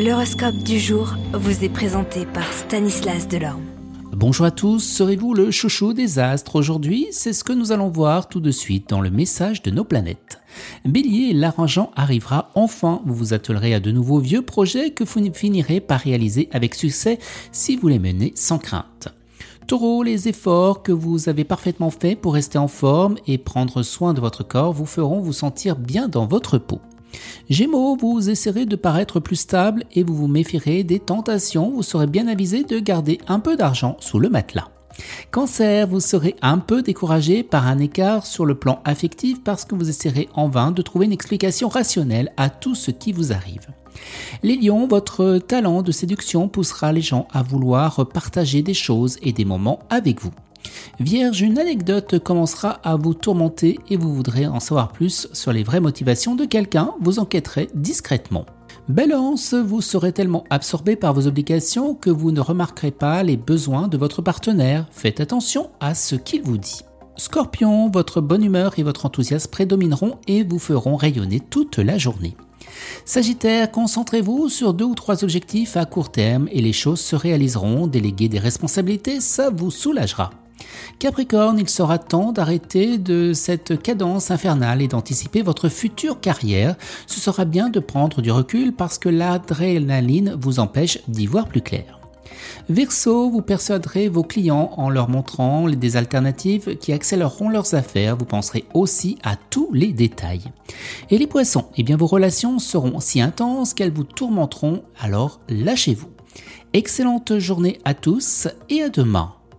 L'horoscope du jour vous est présenté par Stanislas Delorme. Bonjour à tous, serez-vous le chouchou des astres aujourd'hui? C'est ce que nous allons voir tout de suite dans le message de nos planètes. Bélier, l'argent arrivera enfin, vous vous attellerez à de nouveaux vieux projets que vous finirez par réaliser avec succès si vous les menez sans crainte. Taureau, les efforts que vous avez parfaitement faits pour rester en forme et prendre soin de votre corps vous feront vous sentir bien dans votre peau. Gémeaux, vous essaierez de paraître plus stable et vous vous méfierez des tentations, vous serez bien avisé de garder un peu d'argent sous le matelas. Cancer, vous serez un peu découragé par un écart sur le plan affectif parce que vous essaierez en vain de trouver une explication rationnelle à tout ce qui vous arrive. Les lions, votre talent de séduction poussera les gens à vouloir partager des choses et des moments avec vous. Vierge, une anecdote commencera à vous tourmenter et vous voudrez en savoir plus sur les vraies motivations de quelqu'un, vous enquêterez discrètement. Balance, vous serez tellement absorbé par vos obligations que vous ne remarquerez pas les besoins de votre partenaire. Faites attention à ce qu'il vous dit. Scorpion, votre bonne humeur et votre enthousiasme prédomineront et vous feront rayonner toute la journée. Sagittaire, concentrez-vous sur deux ou trois objectifs à court terme et les choses se réaliseront. Déléguer des responsabilités, ça vous soulagera. Capricorne, il sera temps d'arrêter de cette cadence infernale et d'anticiper votre future carrière. Ce sera bien de prendre du recul parce que l'adrénaline vous empêche d'y voir plus clair. Verseau, vous persuaderez vos clients en leur montrant des alternatives qui accéléreront leurs affaires. Vous penserez aussi à tous les détails. Et les poissons, eh bien vos relations seront si intenses qu'elles vous tourmenteront, alors lâchez-vous. Excellente journée à tous et à demain.